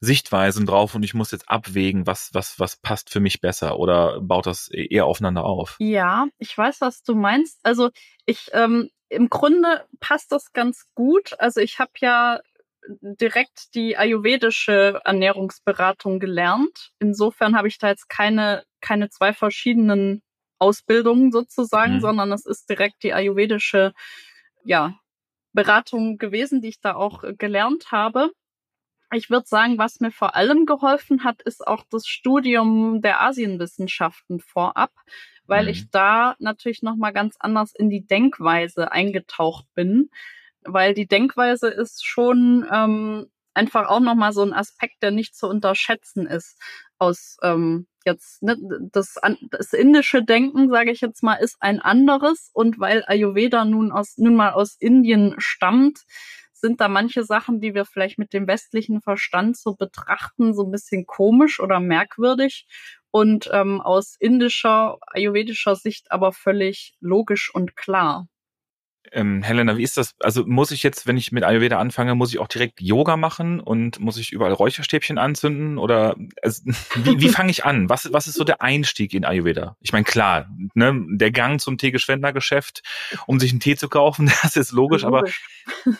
Sichtweisen drauf und ich muss jetzt abwägen, was, was, was passt für mich besser oder baut das eher aufeinander auf? Ja, ich weiß, was du meinst. Also ich, ähm, im Grunde passt das ganz gut. Also ich habe ja direkt die ayurvedische Ernährungsberatung gelernt. Insofern habe ich da jetzt keine, keine zwei verschiedenen Ausbildung sozusagen, mhm. sondern es ist direkt die ayurvedische ja, Beratung gewesen, die ich da auch äh, gelernt habe. Ich würde sagen, was mir vor allem geholfen hat, ist auch das Studium der Asienwissenschaften vorab, weil mhm. ich da natürlich noch mal ganz anders in die Denkweise eingetaucht bin, weil die Denkweise ist schon ähm, einfach auch noch mal so ein Aspekt, der nicht zu unterschätzen ist aus ähm, jetzt ne, das, das indische Denken, sage ich jetzt mal, ist ein anderes und weil Ayurveda nun aus nun mal aus Indien stammt, sind da manche Sachen, die wir vielleicht mit dem westlichen Verstand so betrachten, so ein bisschen komisch oder merkwürdig und ähm, aus indischer, ayurvedischer Sicht aber völlig logisch und klar. Ähm, Helena, wie ist das? Also muss ich jetzt, wenn ich mit Ayurveda anfange, muss ich auch direkt Yoga machen und muss ich überall Räucherstäbchen anzünden? Oder also, wie, wie <laughs> fange ich an? Was, was ist so der Einstieg in Ayurveda? Ich meine, klar, ne, der Gang zum Teegeschwendner-Geschäft, um sich einen Tee zu kaufen, <laughs> das ist logisch, logisch. aber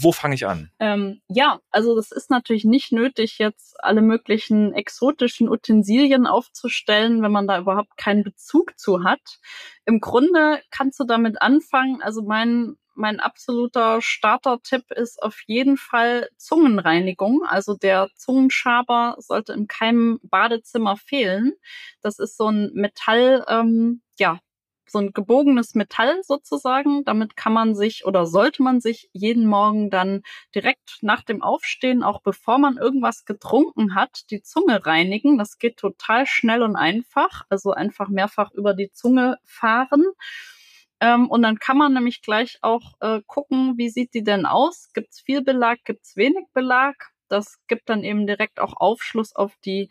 wo fange ich an? Ähm, ja, also das ist natürlich nicht nötig, jetzt alle möglichen exotischen Utensilien aufzustellen, wenn man da überhaupt keinen Bezug zu hat im Grunde kannst du damit anfangen. Also mein, mein absoluter Starter-Tipp ist auf jeden Fall Zungenreinigung. Also der Zungenschaber sollte in keinem Badezimmer fehlen. Das ist so ein Metall, ähm, ja, so ein gebogenes Metall sozusagen. Damit kann man sich oder sollte man sich jeden Morgen dann direkt nach dem Aufstehen, auch bevor man irgendwas getrunken hat, die Zunge reinigen. Das geht total schnell und einfach. Also einfach mehrfach über die Zunge fahren. Ähm, und dann kann man nämlich gleich auch äh, gucken, wie sieht die denn aus? Gibt es viel Belag, gibt es wenig Belag? Das gibt dann eben direkt auch Aufschluss auf die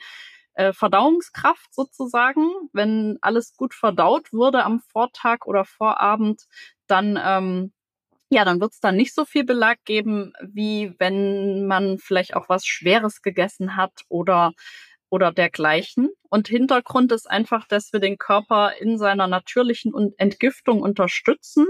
äh, Verdauungskraft sozusagen. Wenn alles gut verdaut wurde am Vortag oder Vorabend, dann ähm, ja, dann wird es dann nicht so viel Belag geben, wie wenn man vielleicht auch was Schweres gegessen hat oder oder dergleichen. Und Hintergrund ist einfach, dass wir den Körper in seiner natürlichen Entgiftung unterstützen,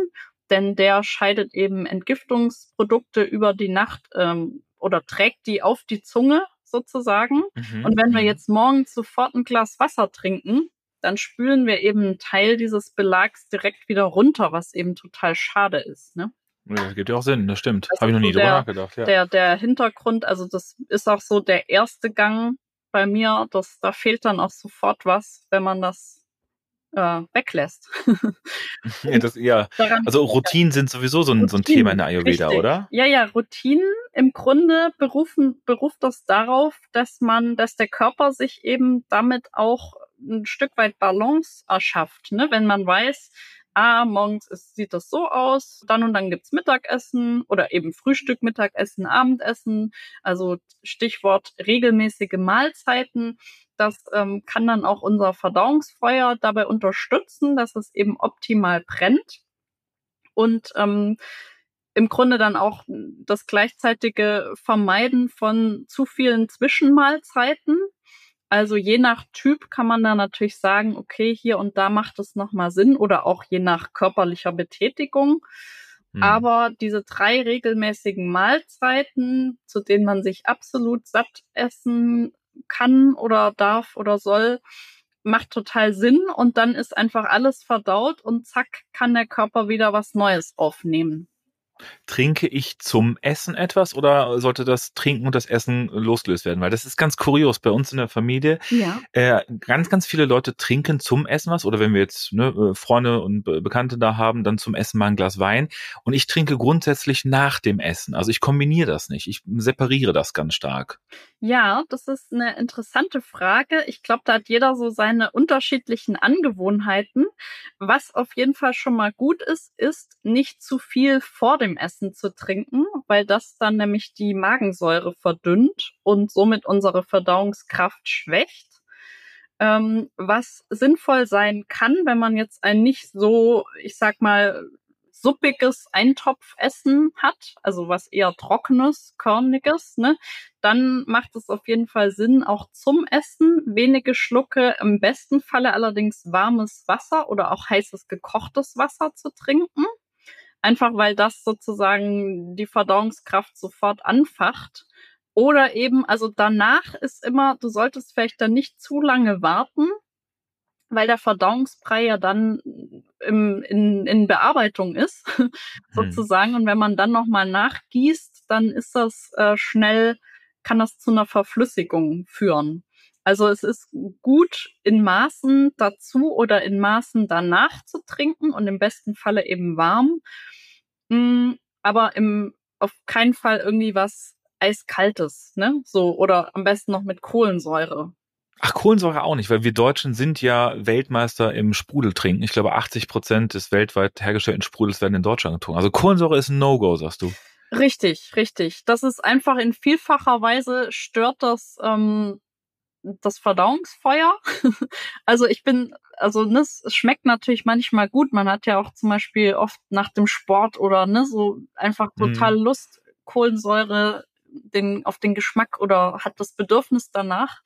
denn der scheidet eben Entgiftungsprodukte über die Nacht ähm, oder trägt die auf die Zunge sozusagen. Mhm. Und wenn wir mhm. jetzt morgens sofort ein Glas Wasser trinken, dann spülen wir eben einen Teil dieses Belags direkt wieder runter, was eben total schade ist. Ne? das gibt ja auch Sinn, das stimmt. Das Habe ich noch nie drüber nachgedacht. Ja. Der, der Hintergrund, also das ist auch so der erste Gang bei mir, das, da fehlt dann auch sofort was, wenn man das äh, weglässt. <laughs> ja, das, ja. <laughs> also Routinen sind sowieso so ein, so ein Thema in der Ayurveda, richtig. oder? Ja, ja, Routinen im Grunde berufen, beruft das darauf, dass man, dass der Körper sich eben damit auch ein Stück weit Balance erschafft. Ne? Wenn man weiß, ah, morgens ist, sieht das so aus, dann und dann gibt's Mittagessen oder eben Frühstück, Mittagessen, Abendessen. Also Stichwort regelmäßige Mahlzeiten. Das ähm, kann dann auch unser Verdauungsfeuer dabei unterstützen, dass es eben optimal brennt. Und ähm, im Grunde dann auch das gleichzeitige Vermeiden von zu vielen Zwischenmahlzeiten. Also je nach Typ kann man da natürlich sagen, okay, hier und da macht es nochmal Sinn oder auch je nach körperlicher Betätigung. Mhm. Aber diese drei regelmäßigen Mahlzeiten, zu denen man sich absolut satt essen kann oder darf oder soll, macht total Sinn und dann ist einfach alles verdaut und zack kann der Körper wieder was Neues aufnehmen. Trinke ich zum Essen etwas oder sollte das Trinken und das Essen losgelöst werden? Weil das ist ganz kurios bei uns in der Familie. Ja. Äh, ganz, ganz viele Leute trinken zum Essen was oder wenn wir jetzt ne, äh, Freunde und Bekannte da haben, dann zum Essen mal ein Glas Wein. Und ich trinke grundsätzlich nach dem Essen. Also ich kombiniere das nicht. Ich separiere das ganz stark. Ja, das ist eine interessante Frage. Ich glaube, da hat jeder so seine unterschiedlichen Angewohnheiten. Was auf jeden Fall schon mal gut ist, ist nicht zu viel vor dem Essen zu trinken, weil das dann nämlich die Magensäure verdünnt und somit unsere Verdauungskraft schwächt. ähm, was sinnvoll sein kann, wenn man jetzt ein nicht so, ich sag mal, suppiges Eintopfessen hat, also was eher trockenes, körniges, ne, dann macht es auf jeden Fall Sinn, auch zum Essen wenige Schlucke, im besten Falle allerdings warmes Wasser oder auch heißes gekochtes Wasser zu trinken. Einfach weil das sozusagen die Verdauungskraft sofort anfacht. Oder eben, also danach ist immer, du solltest vielleicht dann nicht zu lange warten, weil der Verdauungsbrei ja dann im, in, in Bearbeitung ist, <laughs> hm. sozusagen. Und wenn man dann nochmal nachgießt, dann ist das äh, schnell, kann das zu einer Verflüssigung führen. Also es ist gut, in Maßen dazu oder in Maßen danach zu trinken und im besten Falle eben warm. Mm, aber im, auf keinen Fall irgendwie was eiskaltes, ne? So, oder am besten noch mit Kohlensäure. Ach, Kohlensäure auch nicht, weil wir Deutschen sind ja Weltmeister im Sprudeltrinken. Ich glaube, 80 Prozent des weltweit hergestellten Sprudels werden in Deutschland getrunken. Also Kohlensäure ist ein No-Go, sagst du. Richtig, richtig. Das ist einfach in vielfacher Weise stört das ähm, das Verdauungsfeuer. <laughs> also ich bin, also ne, es schmeckt natürlich manchmal gut. Man hat ja auch zum Beispiel oft nach dem Sport oder ne so einfach mhm. total mm. Lust Kohlensäure den auf den Geschmack oder hat das Bedürfnis danach.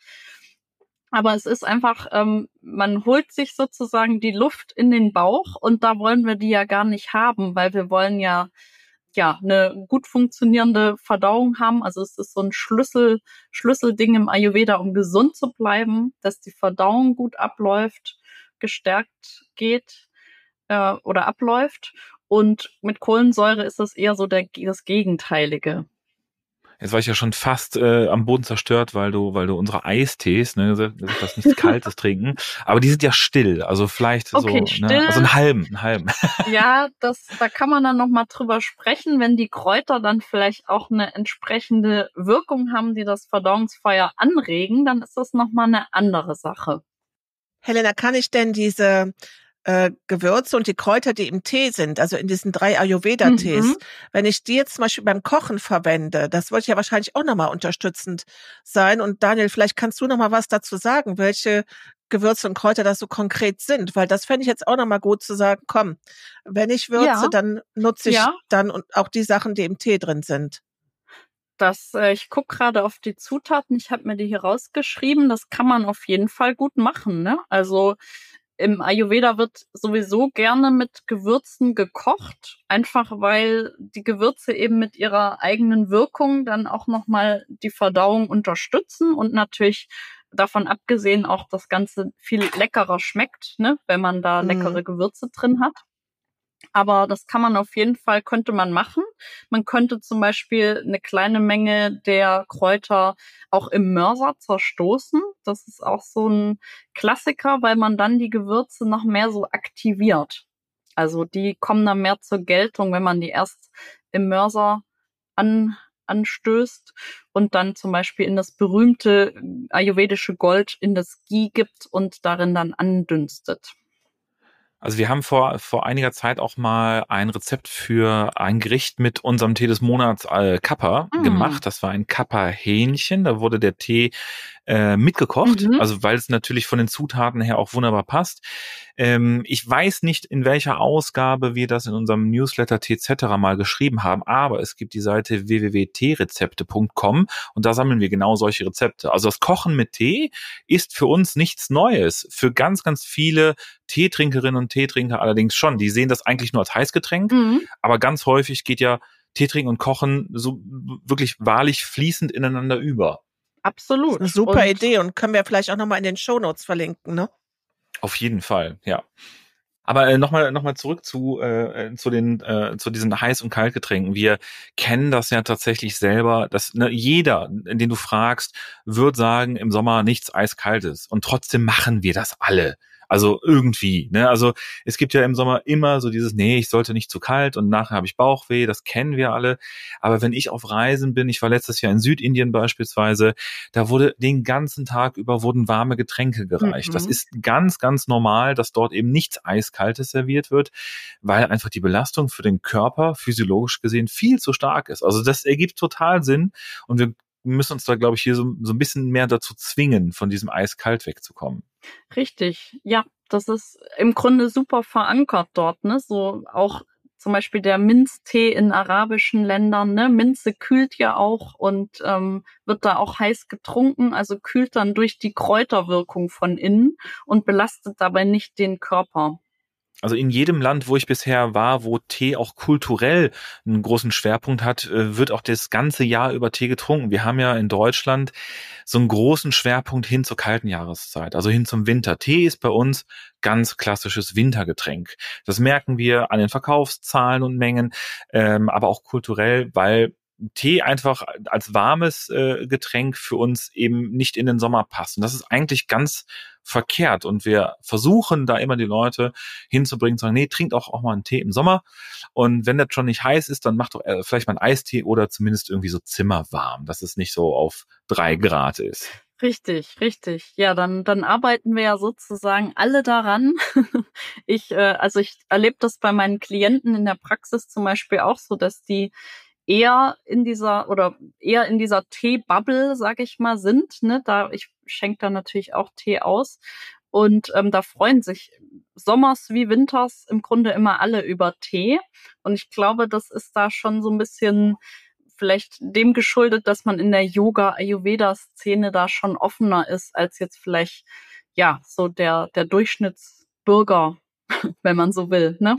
Aber es ist einfach, ähm, man holt sich sozusagen die Luft in den Bauch und da wollen wir die ja gar nicht haben, weil wir wollen ja ja eine gut funktionierende Verdauung haben. Also es ist so ein Schlüssel Schlüsselding im Ayurveda, um gesund zu bleiben, dass die Verdauung gut abläuft, gestärkt geht äh, oder abläuft. Und mit Kohlensäure ist das eher so der, das Gegenteilige. Jetzt war ich ja schon fast äh, am Boden zerstört, weil du, weil du unsere Eistees, ne, das nichts Kaltes <laughs> trinken, aber die sind ja still, also vielleicht okay, so, still. ne, also einen halben, einen halben. <laughs> Ja, das, da kann man dann noch mal drüber sprechen, wenn die Kräuter dann vielleicht auch eine entsprechende Wirkung haben, die das Verdauungsfeuer anregen, dann ist das noch mal eine andere Sache. Helena, kann ich denn diese äh, Gewürze und die Kräuter, die im Tee sind, also in diesen drei Ayurveda-Tees, mhm. wenn ich die jetzt zum Beispiel beim Kochen verwende, das wird ja wahrscheinlich auch nochmal unterstützend sein. Und Daniel, vielleicht kannst du nochmal was dazu sagen, welche Gewürze und Kräuter das so konkret sind, weil das fände ich jetzt auch nochmal gut zu sagen, komm, wenn ich würze, ja. dann nutze ich ja. dann und auch die Sachen, die im Tee drin sind. Das, äh, ich gucke gerade auf die Zutaten, ich habe mir die hier rausgeschrieben, das kann man auf jeden Fall gut machen. Ne? Also im Ayurveda wird sowieso gerne mit Gewürzen gekocht, einfach weil die Gewürze eben mit ihrer eigenen Wirkung dann auch nochmal die Verdauung unterstützen und natürlich davon abgesehen auch das Ganze viel leckerer schmeckt, ne, wenn man da mhm. leckere Gewürze drin hat. Aber das kann man auf jeden Fall, könnte man machen. Man könnte zum Beispiel eine kleine Menge der Kräuter auch im Mörser zerstoßen. Das ist auch so ein Klassiker, weil man dann die Gewürze noch mehr so aktiviert. Also die kommen dann mehr zur Geltung, wenn man die erst im Mörser an, anstößt und dann zum Beispiel in das berühmte ayurvedische Gold in das Ghee gibt und darin dann andünstet. Also wir haben vor, vor einiger Zeit auch mal ein Rezept für ein Gericht mit unserem Tee des Monats äh, Kappa mm. gemacht. Das war ein Kappa-Hähnchen. Da wurde der Tee äh, mitgekocht, mhm. also weil es natürlich von den Zutaten her auch wunderbar passt. Ähm, ich weiß nicht, in welcher Ausgabe wir das in unserem Newsletter TZ mal geschrieben haben, aber es gibt die Seite www.teerezepte.com und da sammeln wir genau solche Rezepte. Also das Kochen mit Tee ist für uns nichts Neues. Für ganz, ganz viele Teetrinkerinnen und Teetrinker allerdings schon. Die sehen das eigentlich nur als Heißgetränk, mhm. aber ganz häufig geht ja Tee trinken und Kochen so wirklich wahrlich fließend ineinander über. Absolut. Eine super und Idee und können wir vielleicht auch nochmal in den Shownotes verlinken, ne? Auf jeden Fall, ja. Aber äh, nochmal noch mal zurück zu, äh, zu, den, äh, zu diesen Heiß- und Kaltgetränken. Wir kennen das ja tatsächlich selber, dass ne, jeder, den du fragst, wird sagen, im Sommer nichts Eiskaltes. Und trotzdem machen wir das alle. Also irgendwie, ne? Also es gibt ja im Sommer immer so dieses, nee, ich sollte nicht zu kalt und nachher habe ich Bauchweh, das kennen wir alle. Aber wenn ich auf Reisen bin, ich war letztes Jahr in Südindien beispielsweise, da wurde den ganzen Tag über wurden warme Getränke gereicht. Mhm. Das ist ganz, ganz normal, dass dort eben nichts Eiskaltes serviert wird, weil einfach die Belastung für den Körper physiologisch gesehen viel zu stark ist. Also das ergibt total Sinn und wir müssen uns da, glaube ich, hier so, so ein bisschen mehr dazu zwingen, von diesem Eiskalt wegzukommen. Richtig, ja, das ist im Grunde super verankert dort, ne? So auch zum Beispiel der Minztee in arabischen Ländern, ne? Minze kühlt ja auch und ähm, wird da auch heiß getrunken, also kühlt dann durch die Kräuterwirkung von innen und belastet dabei nicht den Körper also in jedem Land, wo ich bisher war, wo Tee auch kulturell einen großen Schwerpunkt hat, äh, wird auch das ganze Jahr über Tee getrunken. Wir haben ja in Deutschland so einen großen Schwerpunkt hin zur kalten Jahreszeit, also hin zum Winter. Tee ist bei uns ganz klassisches Wintergetränk. Das merken wir an den Verkaufszahlen und Mengen, ähm, aber auch kulturell, weil Tee einfach als warmes äh, Getränk für uns eben nicht in den Sommer passt. Und das ist eigentlich ganz verkehrt. Und wir versuchen da immer die Leute hinzubringen, zu sagen, nee, trinkt auch, auch mal einen Tee im Sommer. Und wenn das schon nicht heiß ist, dann macht doch äh, vielleicht mal einen Eistee oder zumindest irgendwie so zimmerwarm, dass es nicht so auf drei Grad ist. Richtig, richtig. Ja, dann, dann arbeiten wir ja sozusagen alle daran. <laughs> ich, äh, also ich erlebe das bei meinen Klienten in der Praxis zum Beispiel auch so, dass die eher in dieser oder eher in dieser Tee-Bubble, sag ich mal, sind. Ne? Da ich schenke da natürlich auch Tee aus und ähm, da freuen sich Sommers wie Winters im Grunde immer alle über Tee. Und ich glaube, das ist da schon so ein bisschen vielleicht dem geschuldet, dass man in der Yoga-Ayurveda-Szene da schon offener ist als jetzt vielleicht ja so der der Durchschnittsbürger <laughs> wenn man so will. Ne?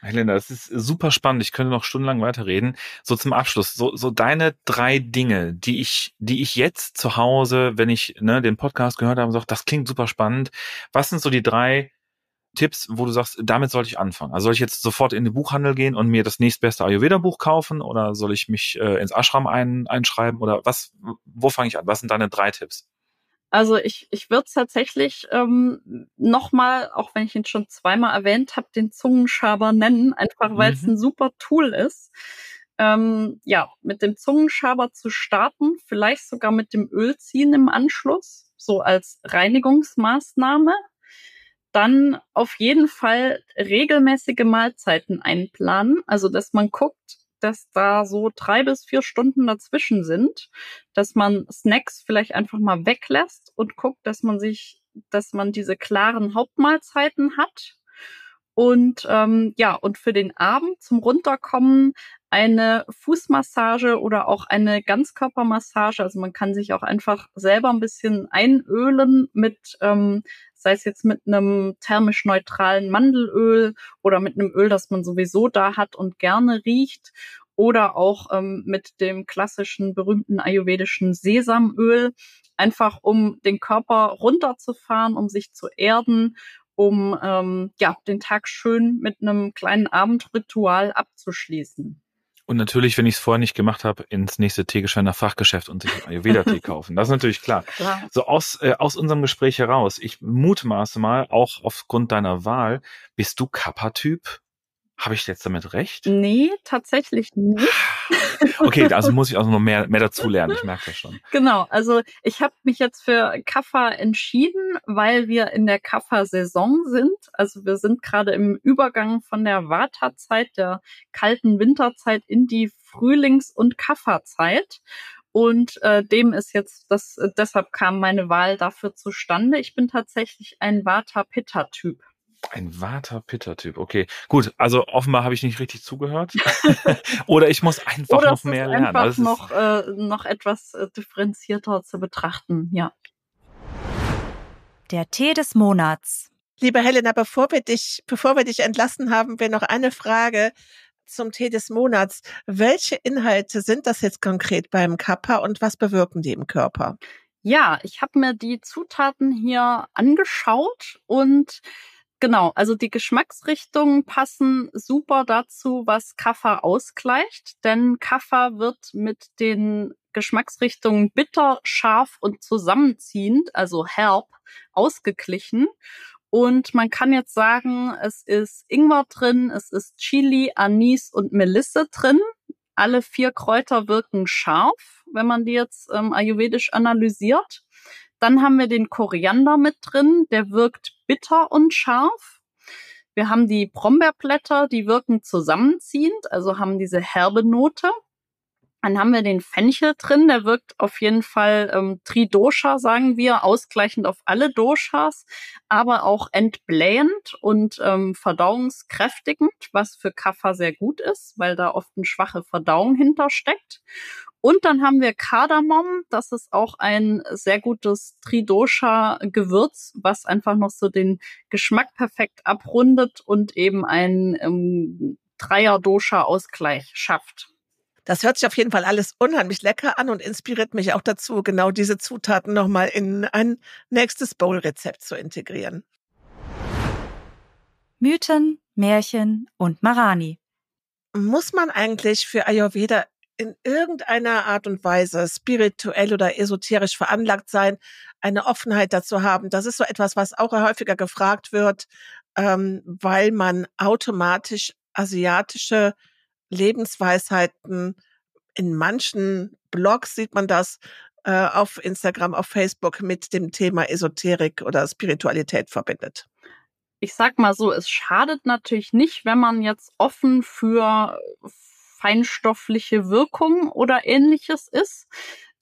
Helena, das ist super spannend. Ich könnte noch stundenlang weiterreden. So zum Abschluss, so, so deine drei Dinge, die ich, die ich jetzt zu Hause, wenn ich ne, den Podcast gehört habe, sage, das klingt super spannend. Was sind so die drei Tipps, wo du sagst, damit sollte ich anfangen? Also soll ich jetzt sofort in den Buchhandel gehen und mir das nächstbeste Ayurveda-Buch kaufen oder soll ich mich äh, ins Ashram ein, einschreiben oder was? Wo fange ich an? Was sind deine drei Tipps? Also ich, ich würde tatsächlich ähm, nochmal, auch wenn ich ihn schon zweimal erwähnt habe, den Zungenschaber nennen, einfach weil es mhm. ein super Tool ist. Ähm, ja, mit dem Zungenschaber zu starten, vielleicht sogar mit dem Ölziehen im Anschluss, so als Reinigungsmaßnahme. Dann auf jeden Fall regelmäßige Mahlzeiten einplanen, also dass man guckt, dass da so drei bis vier Stunden dazwischen sind, dass man Snacks vielleicht einfach mal weglässt und guckt, dass man sich, dass man diese klaren Hauptmahlzeiten hat. Und ähm, ja, und für den Abend zum Runterkommen eine Fußmassage oder auch eine Ganzkörpermassage. Also man kann sich auch einfach selber ein bisschen einölen mit, ähm, sei es jetzt mit einem thermisch neutralen Mandelöl oder mit einem Öl, das man sowieso da hat und gerne riecht oder auch ähm, mit dem klassischen berühmten ayurvedischen Sesamöl, einfach um den Körper runterzufahren, um sich zu erden, um ähm, ja den Tag schön mit einem kleinen Abendritual abzuschließen. Und natürlich, wenn ich es vorher nicht gemacht habe, ins nächste Teegeschäft Fachgeschäft und sich Ayurveda-Tee <laughs> kaufen. Das ist natürlich klar. klar. So aus, äh, aus unserem Gespräch heraus, ich mutmaße mal, auch aufgrund deiner Wahl, bist du Kappa-Typ? Habe ich jetzt damit recht? Nee, tatsächlich nicht. <laughs> okay, also <laughs> muss ich also noch mehr, mehr dazu lernen. Ich merke das schon. Genau, also ich habe mich jetzt für Kaffa entschieden, weil wir in der Kaffa-Saison sind. Also wir sind gerade im Übergang von der Vata-Zeit, der kalten Winterzeit in die Frühlings- und Kaffa-Zeit. Und äh, dem ist jetzt das, äh, deshalb kam meine Wahl dafür zustande. Ich bin tatsächlich ein Vata-Pitta-Typ. Ein Vata-Pitta-Typ, okay. Gut, also offenbar habe ich nicht richtig zugehört. <laughs> Oder ich muss einfach Oder noch mehr lernen. Oder also noch, äh, noch etwas äh, differenzierter zu betrachten, ja. Der Tee des Monats. Liebe Helena, bevor wir dich, bevor wir dich entlassen haben, wir noch eine Frage zum Tee des Monats. Welche Inhalte sind das jetzt konkret beim Kappa und was bewirken die im Körper? Ja, ich habe mir die Zutaten hier angeschaut und Genau, also die Geschmacksrichtungen passen super dazu, was Kaffa ausgleicht, denn Kaffa wird mit den Geschmacksrichtungen bitter, scharf und zusammenziehend, also herb, ausgeglichen. Und man kann jetzt sagen, es ist Ingwer drin, es ist Chili, Anis und Melisse drin. Alle vier Kräuter wirken scharf, wenn man die jetzt ähm, ayurvedisch analysiert. Dann haben wir den Koriander mit drin, der wirkt bitter und scharf. Wir haben die Brombeerblätter, die wirken zusammenziehend, also haben diese herbe Note. Dann haben wir den Fenchel drin, der wirkt auf jeden Fall ähm, Tridosha, sagen wir, ausgleichend auf alle Doshas, aber auch entblähend und ähm, verdauungskräftigend, was für Kapha sehr gut ist, weil da oft eine schwache Verdauung hintersteckt. Und dann haben wir Kardamom, das ist auch ein sehr gutes Tridosha-Gewürz, was einfach noch so den Geschmack perfekt abrundet und eben einen ähm, Dreier-Dosha-Ausgleich schafft. Das hört sich auf jeden Fall alles unheimlich lecker an und inspiriert mich auch dazu, genau diese Zutaten nochmal in ein nächstes Bowl-Rezept zu integrieren. Mythen, Märchen und Marani. Muss man eigentlich für Ayurveda in irgendeiner Art und Weise spirituell oder esoterisch veranlagt sein, eine Offenheit dazu haben? Das ist so etwas, was auch häufiger gefragt wird, ähm, weil man automatisch asiatische Lebensweisheiten. In manchen Blogs sieht man das äh, auf Instagram, auf Facebook mit dem Thema Esoterik oder Spiritualität verbindet. Ich sag mal so, es schadet natürlich nicht, wenn man jetzt offen für feinstoffliche Wirkung oder ähnliches ist.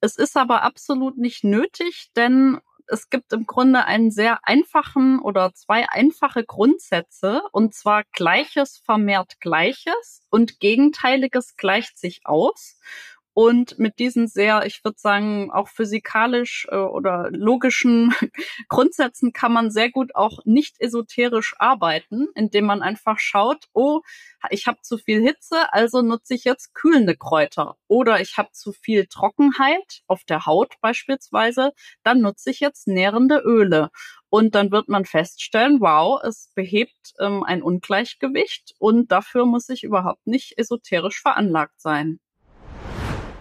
Es ist aber absolut nicht nötig, denn es gibt im Grunde einen sehr einfachen oder zwei einfache Grundsätze, und zwar Gleiches vermehrt Gleiches und Gegenteiliges gleicht sich aus. Und mit diesen sehr, ich würde sagen, auch physikalisch äh, oder logischen <laughs> Grundsätzen kann man sehr gut auch nicht esoterisch arbeiten, indem man einfach schaut, oh, ich habe zu viel Hitze, also nutze ich jetzt kühlende Kräuter. Oder ich habe zu viel Trockenheit auf der Haut beispielsweise, dann nutze ich jetzt nährende Öle. Und dann wird man feststellen, wow, es behebt ähm, ein Ungleichgewicht und dafür muss ich überhaupt nicht esoterisch veranlagt sein.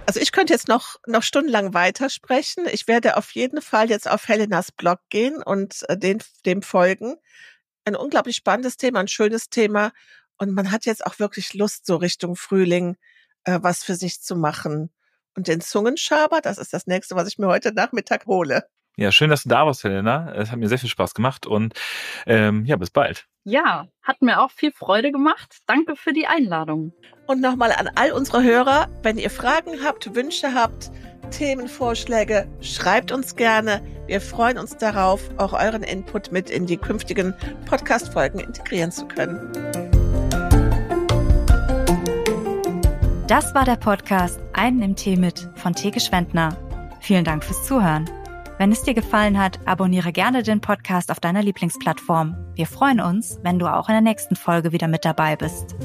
Also ich könnte jetzt noch, noch stundenlang weitersprechen. Ich werde auf jeden Fall jetzt auf Helenas Blog gehen und äh, den, dem folgen. Ein unglaublich spannendes Thema, ein schönes Thema. Und man hat jetzt auch wirklich Lust, so Richtung Frühling äh, was für sich zu machen. Und den Zungenschaber, das ist das nächste, was ich mir heute Nachmittag hole. Ja, schön, dass du da warst, Helena. Es hat mir sehr viel Spaß gemacht und ähm, ja, bis bald. Ja, hat mir auch viel Freude gemacht. Danke für die Einladung. Und nochmal an all unsere Hörer, wenn ihr Fragen habt, Wünsche habt, Themenvorschläge, schreibt uns gerne. Wir freuen uns darauf, auch euren Input mit in die künftigen Podcast-Folgen integrieren zu können. Das war der Podcast Einen im Tee mit von Theke Schwendner. Vielen Dank fürs Zuhören. Wenn es dir gefallen hat, abonniere gerne den Podcast auf deiner Lieblingsplattform. Wir freuen uns, wenn du auch in der nächsten Folge wieder mit dabei bist.